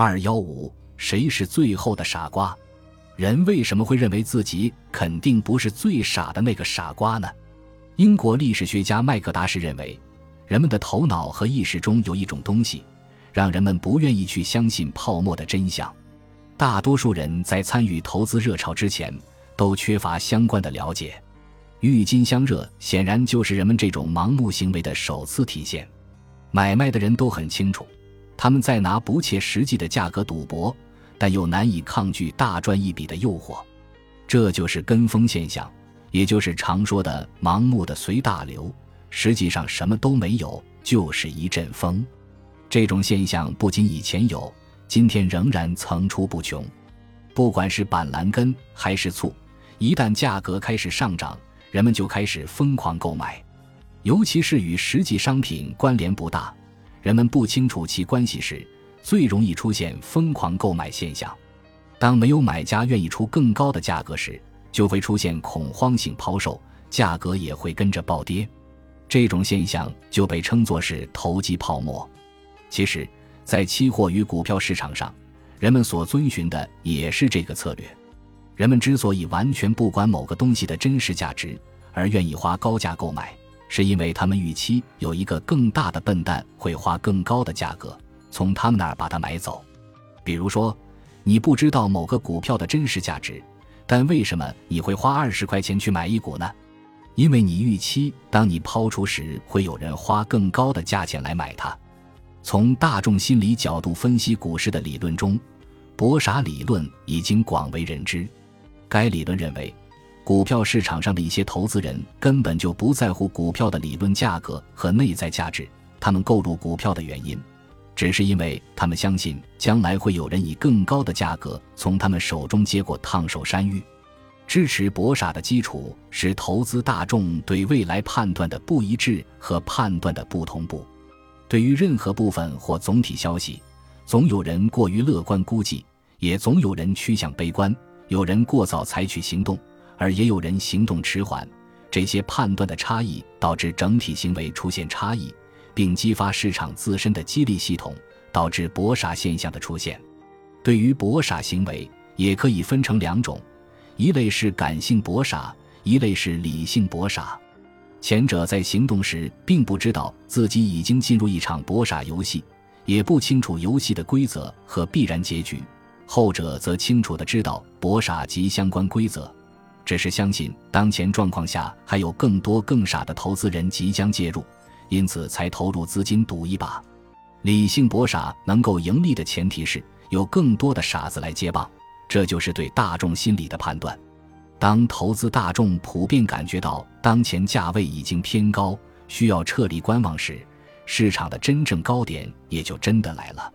二幺五，谁是最后的傻瓜？人为什么会认为自己肯定不是最傻的那个傻瓜呢？英国历史学家麦克达什认为，人们的头脑和意识中有一种东西，让人们不愿意去相信泡沫的真相。大多数人在参与投资热潮之前，都缺乏相关的了解。郁金香热显然就是人们这种盲目行为的首次体现。买卖的人都很清楚，他们在拿不切实际的价格赌博。但又难以抗拒大赚一笔的诱惑，这就是跟风现象，也就是常说的盲目的随大流。实际上什么都没有，就是一阵风。这种现象不仅以前有，今天仍然层出不穷。不管是板蓝根还是醋，一旦价格开始上涨，人们就开始疯狂购买，尤其是与实际商品关联不大，人们不清楚其关系时。最容易出现疯狂购买现象，当没有买家愿意出更高的价格时，就会出现恐慌性抛售，价格也会跟着暴跌。这种现象就被称作是投机泡沫。其实，在期货与股票市场上，人们所遵循的也是这个策略。人们之所以完全不管某个东西的真实价值，而愿意花高价购买，是因为他们预期有一个更大的笨蛋会花更高的价格。从他们那儿把它买走，比如说，你不知道某个股票的真实价值，但为什么你会花二十块钱去买一股呢？因为你预期当你抛出时，会有人花更高的价钱来买它。从大众心理角度分析股市的理论中，博傻理论已经广为人知。该理论认为，股票市场上的一些投资人根本就不在乎股票的理论价格和内在价值，他们购入股票的原因。只是因为他们相信将来会有人以更高的价格从他们手中接过烫手山芋。支持博傻的基础是投资大众对未来判断的不一致和判断的不同步。对于任何部分或总体消息，总有人过于乐观估计，也总有人趋向悲观。有人过早采取行动，而也有人行动迟缓。这些判断的差异导致整体行为出现差异。并激发市场自身的激励系统，导致博傻现象的出现。对于博傻行为，也可以分成两种：一类是感性博傻，一类是理性博傻。前者在行动时并不知道自己已经进入一场博傻游戏，也不清楚游戏的规则和必然结局；后者则清楚的知道博傻及相关规则，只是相信当前状况下还有更多更傻的投资人即将介入。因此才投入资金赌一把，理性博傻能够盈利的前提是有更多的傻子来接棒，这就是对大众心理的判断。当投资大众普遍感觉到当前价位已经偏高，需要撤离观望时，市场的真正高点也就真的来了。